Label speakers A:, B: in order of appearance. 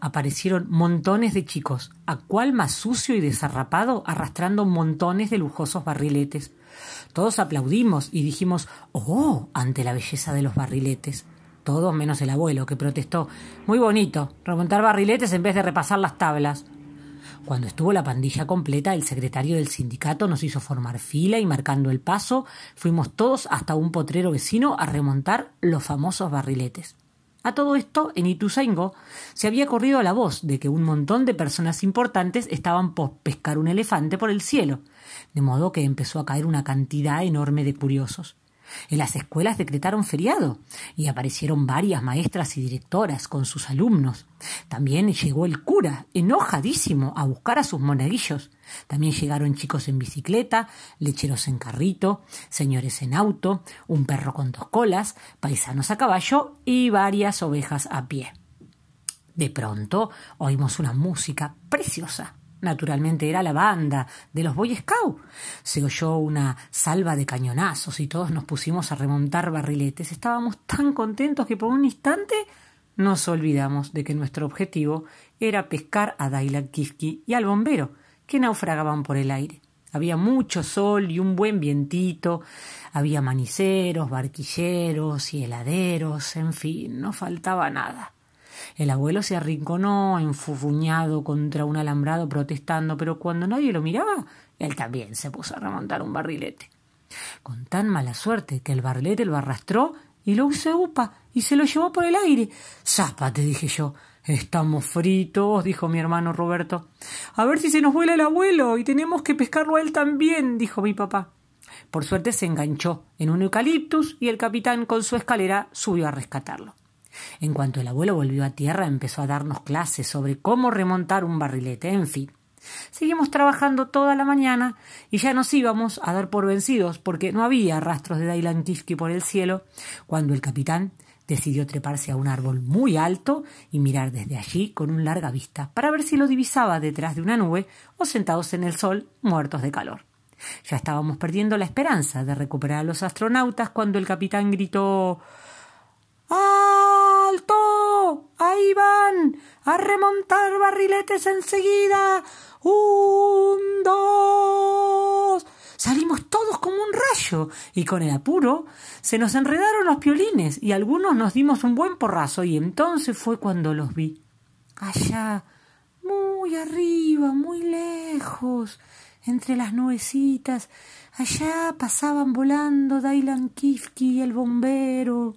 A: aparecieron montones de chicos, a cual más sucio y desarrapado, arrastrando montones de lujosos barriletes. Todos aplaudimos y dijimos ¡Oh! ante la belleza de los barriletes. Todos menos el abuelo, que protestó Muy bonito, remontar barriletes en vez de repasar las tablas. Cuando estuvo la pandilla completa, el secretario del sindicato nos hizo formar fila y marcando el paso, fuimos todos hasta un potrero vecino a remontar los famosos barriletes. A todo esto, en Ituzaingó se había corrido la voz de que un montón de personas importantes estaban por pescar un elefante por el cielo, de modo que empezó a caer una cantidad enorme de curiosos. En las escuelas decretaron feriado y aparecieron varias maestras y directoras con sus alumnos. También llegó el cura, enojadísimo, a buscar a sus monaguillos. También llegaron chicos en bicicleta, lecheros en carrito, señores en auto, un perro con dos colas, paisanos a caballo y varias ovejas a pie. De pronto oímos una música preciosa Naturalmente era la banda de los Boy Scouts. Se oyó una salva de cañonazos y todos nos pusimos a remontar barriletes. Estábamos tan contentos que por un instante nos olvidamos de que nuestro objetivo era pescar a Dailan Kifki y al bombero, que naufragaban por el aire. Había mucho sol y un buen vientito, había maniceros, barquilleros y heladeros, en fin, no faltaba nada. El abuelo se arrinconó, enfufuñado contra un alambrado, protestando, pero cuando nadie lo miraba, él también se puso a remontar un barrilete. Con tan mala suerte que el barrilete lo arrastró y lo usó upa y se lo llevó por el aire. Zápate, dije yo. Estamos fritos, dijo mi hermano Roberto. A ver si se nos vuela el abuelo y tenemos que pescarlo a él también, dijo mi papá. Por suerte se enganchó en un eucaliptus y el capitán con su escalera subió a rescatarlo. En cuanto el abuelo volvió a tierra, empezó a darnos clases sobre cómo remontar un barrilete, en fin. Seguimos trabajando toda la mañana y ya nos íbamos a dar por vencidos porque no había rastros de Dailan por el cielo cuando el capitán decidió treparse a un árbol muy alto y mirar desde allí con un larga vista para ver si lo divisaba detrás de una nube o sentados en el sol muertos de calor. Ya estábamos perdiendo la esperanza de recuperar a los astronautas cuando el capitán gritó ¡Alto! ¡Ahí van! ¡A remontar barriletes enseguida! ¡Un, dos! Salimos todos como un rayo y con el apuro se nos enredaron los piolines y algunos nos dimos un buen porrazo y entonces fue cuando los vi. Allá, muy arriba, muy lejos, entre las nubecitas, allá pasaban volando Dailan Kifki y el bombero.